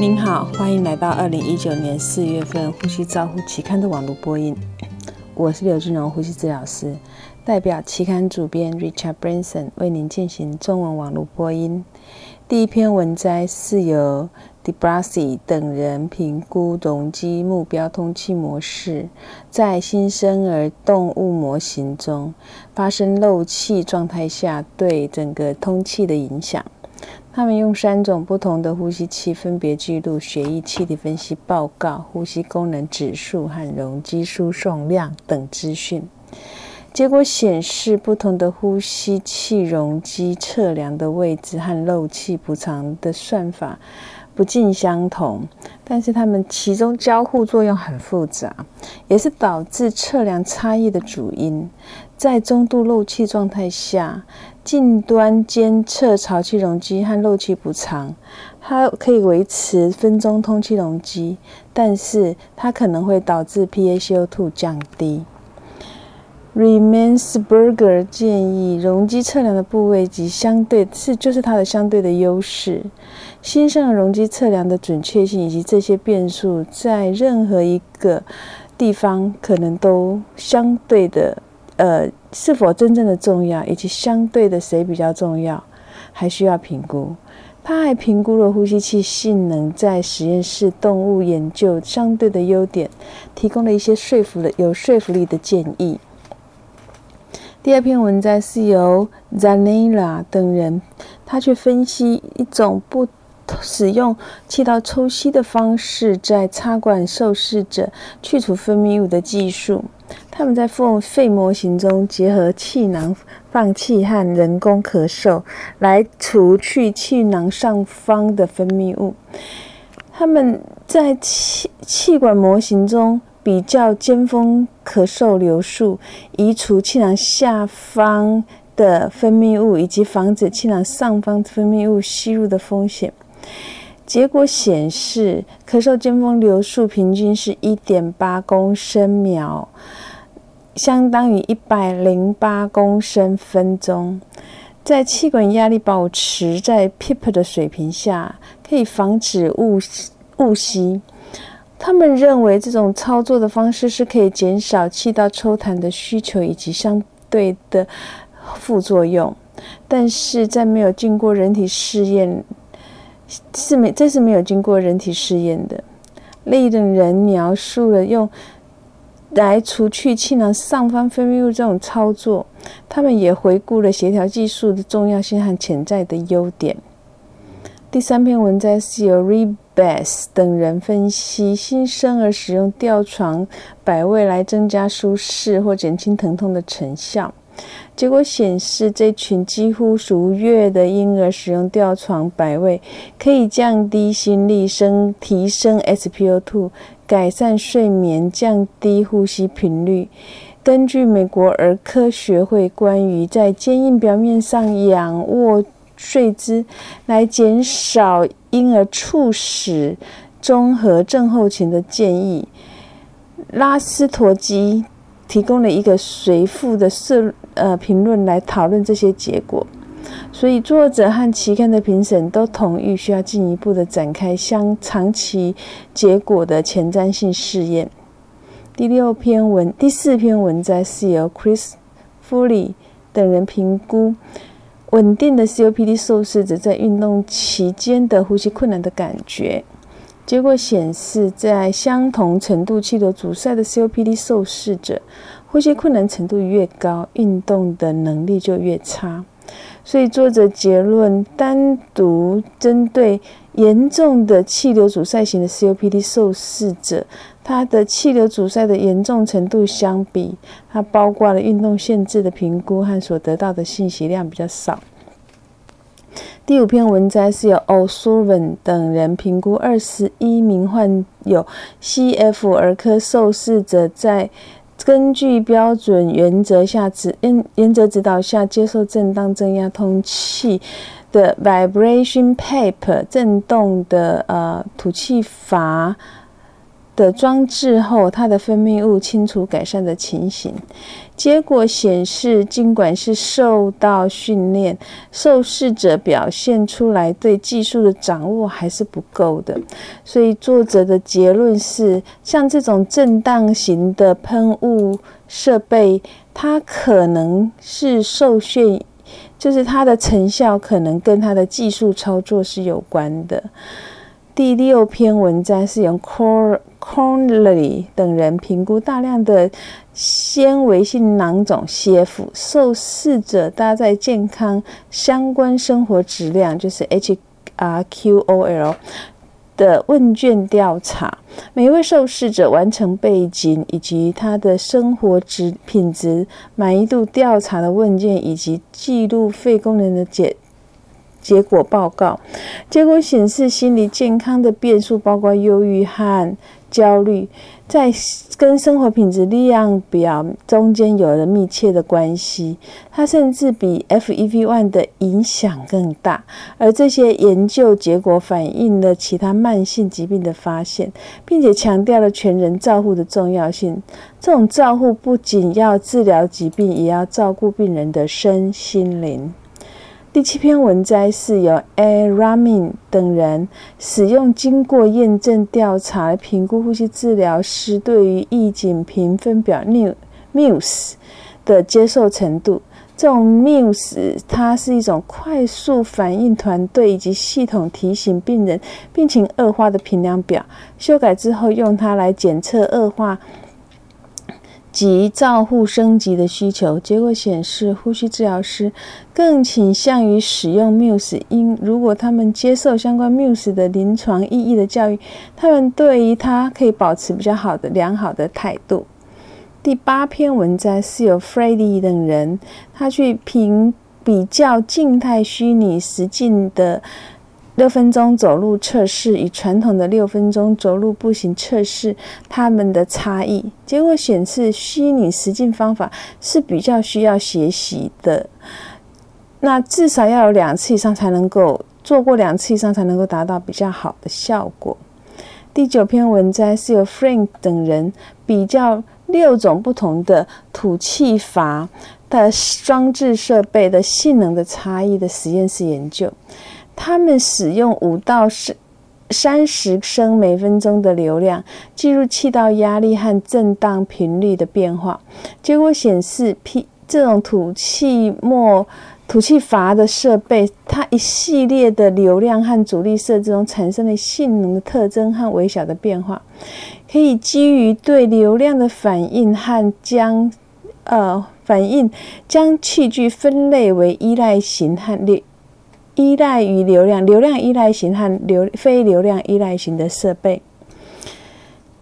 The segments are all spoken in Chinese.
您好，欢迎来到二零一九年四月份《呼吸照护》期刊的网络播音。我是刘志荣，呼吸治疗师，代表期刊主编 Richard Branson 为您进行中文网络播音。第一篇文摘是由 d e b r a s i 等人评估容积目标通气模式在新生儿动物模型中发生漏气状态下对整个通气的影响。他们用三种不同的呼吸器分别记录血液气体分析报告、呼吸功能指数和容积输送量等资讯。结果显示，不同的呼吸器容积测量的位置和漏气补偿的算法不尽相同，但是它们其中交互作用很复杂，也是导致测量差异的主因。在中度漏气状态下，近端监测潮气容积和漏气补偿，它可以维持分钟通气容积，但是它可能会导致 PaCO2 降低。Remensberger 建议，容积测量的部位及相对是就是它的相对的优势。新生儿容积测量的准确性以及这些变数，在任何一个地方可能都相对的，呃，是否真正的重要，以及相对的谁比较重要，还需要评估。他还评估了呼吸器性能在实验室动物研究相对的优点，提供了一些说服的有说服力的建议。第二篇文章是由 Zanella 等人，他去分析一种不使用气道抽吸的方式，在插管受试者去除分泌物的技术。他们在肺模型中结合气囊放气和人工咳嗽，来除去气囊上方的分泌物。他们在气气管模型中。比较尖峰咳嗽流速，移除气囊下方的分泌物，以及防止气囊上方分泌物吸入的风险。结果显示，咳嗽尖峰流速平均是一点八公升秒，相当于一百零八公升分钟。在气管压力保持在 PEEP 的水平下，可以防止误误吸。他们认为这种操作的方式是可以减少气道抽痰的需求以及相对的副作用，但是在没有经过人体试验，是没这是没有经过人体试验的。另一种人描述了用来除去气囊上方分泌物这种操作，他们也回顾了协调技术的重要性和潜在的优点。第三篇文章是由 bess 等人分析新生儿使用吊床摆位来增加舒适或减轻疼痛的成效。结果显示，这群几乎熟月的婴儿使用吊床摆位，可以降低心率、升提升 SpO2、改善睡眠、降低呼吸频率。根据美国儿科学会关于在坚硬表面上仰卧。睡姿来减少婴儿猝死综合症候群的建议，拉斯托基提供了一个随附的社呃评论来讨论这些结果，所以作者和期刊的评审都同意需要进一步的展开相长期结果的前瞻性试验。第六篇文第四篇文摘是由 Chris Foley 等人评估。稳定的 COPD 受试者在运动期间的呼吸困难的感觉，结果显示，在相同程度气流阻塞的 COPD 受试者，呼吸困难程度越高，运动的能力就越差。所以，作者结论：单独针对严重的气流阻塞型的 COPD 受试者。他的气流阻塞的严重程度相比，它包括了运动限制的评估和所得到的信息量比较少。第五篇文摘是由 O'Sullivan 等人评估二十一名患有 CF 儿科受试者在根据标准原则下指原原则指导下接受正当增压通气的 Vibration paper 振动的呃吐气阀。的装置后，它的分泌物清除改善的情形。结果显示，尽管是受到训练，受试者表现出来对技术的掌握还是不够的。所以作者的结论是，像这种震荡型的喷雾设备，它可能是受限，就是它的成效可能跟它的技术操作是有关的。第六篇文章是用 Cor Cornley 等人评估大量的纤维性囊肿 （CF） 受试者搭载健康相关生活质量，就是 HRQOL 的问卷调查。每一位受试者完成背景以及他的生活质品质满意度调查的问卷，以及记录肺功能的检。结果报告，结果显示，心理健康的变数包括忧郁和焦虑，在跟生活品质量表中间有了密切的关系。它甚至比 FEV1 的影响更大。而这些研究结果反映了其他慢性疾病的发现，并且强调了全人照护的重要性。这种照护不仅要治疗疾病，也要照顾病人的身心灵。第七篇文摘是由 A. Ramin 等人使用经过验证调查来评估呼吸治疗师对于意境评分表 Muse 的接受程度。这种 Muse 它是一种快速反应团队以及系统提醒病人病情恶化的评量表。修改之后，用它来检测恶化。及照护升级的需求，结果显示，呼吸治疗师更倾向于使用 Muse，因如果他们接受相关 Muse 的临床意义的教育，他们对于它可以保持比较好的良好的态度。第八篇文章是由 f r e d d y 等人，他去评比较静态虚拟实境的。六分钟走路测试与传统的六分钟走路步行测试，它们的差异结果显示，虚拟实境方法是比较需要学习的。那至少要有两次以上才能够做过两次以上才能够达到比较好的效果。第九篇文章是由 Frank 等人比较六种不同的吐气阀的装置设备的性能的差异的实验室研究。他们使用五到十三十升每分钟的流量记录气道压力和震荡频率的变化。结果显示，P 这种吐气末吐气阀的设备，它一系列的流量和阻力设置中产生的性能的特征和微小的变化，可以基于对流量的反应和将呃反应将器具分类为依赖型和劣。依赖于流量、流量依赖型和流非流量依赖型的设备。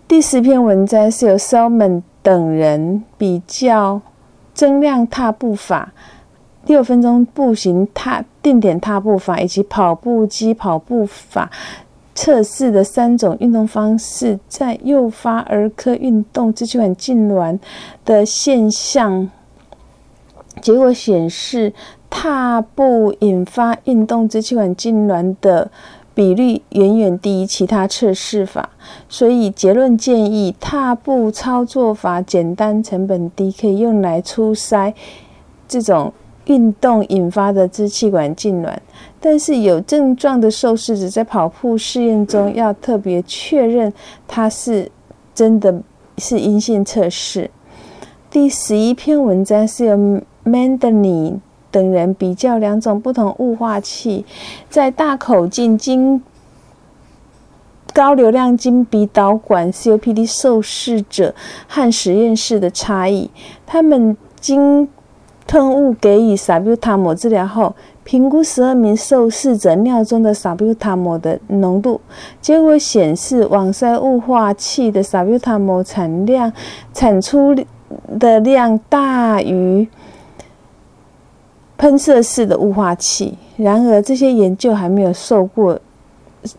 第十篇文章是由 Salmon 等人比较增量踏步法、六分钟步行踏定点踏步法以及跑步机跑步法测试的三种运动方式，在诱发儿科运动支气管痉挛的现象。结果显示。踏步引发运动支气管痉挛的比率远远低于其他测试法，所以结论建议踏步操作法简单、成本低，可以用来初筛这种运动引发的支气管痉挛。但是有症状的受试者在跑步试验中要特别确认它是真的是阴性测试。第十一篇文章是由 Mandani。等人比较两种不同雾化器在大口径经高流量经鼻导管 COPD 受试者和实验室的差异。他们经吞雾给予萨布塔摩治疗后，评估十二名受试者尿中的萨布塔摩的浓度，结果显示网塞雾化器的萨布塔摩产量产出的量大于。喷射式的雾化器。然而，这些研究还没有受过，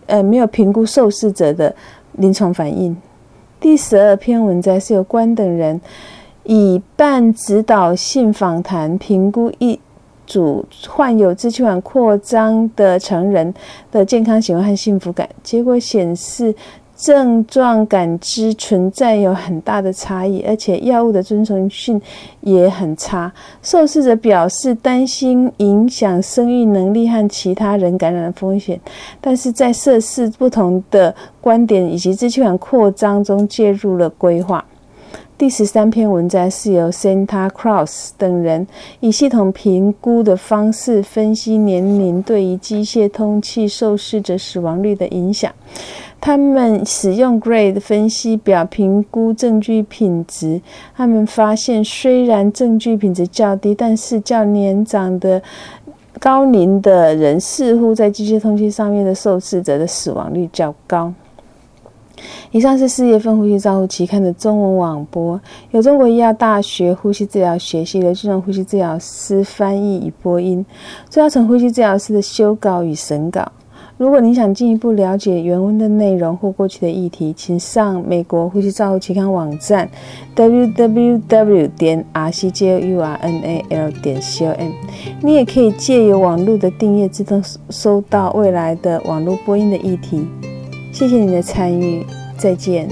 呃，没有评估受试者的临床反应。第十二篇文章是由关等人以半指导性访谈评估一组患有支气管扩张的成人的健康行为和幸福感。结果显示，症状感知存在有很大的差异，而且药物的遵从性也很差。受试者表示担心影响生育能力和其他人感染的风险，但是在涉事不同的观点以及支气管扩张中介入了规划。第十三篇文章是由 Santa Cross 等人以系统评估的方式分析年龄对于机械通气受试者死亡率的影响。他们使用 GRADE 分析表评估证据品质。他们发现，虽然证据品质较低，但是较年长的高龄的人似乎在机械通气上面的受试者的死亡率较高。以上是四月份《呼吸照护期刊》的中文网播，由中国医药大学呼吸治疗学系的智能呼吸治疗师翻译与播音，朱耀成呼吸治疗师的修稿与审稿。如果你想进一步了解原文的内容或过去的议题，请上美国呼吸照护期刊网站 www 点 rcjournal 点 com。你也可以借由网络的订阅，自动收到未来的网络播音的议题。谢谢你的参与，再见。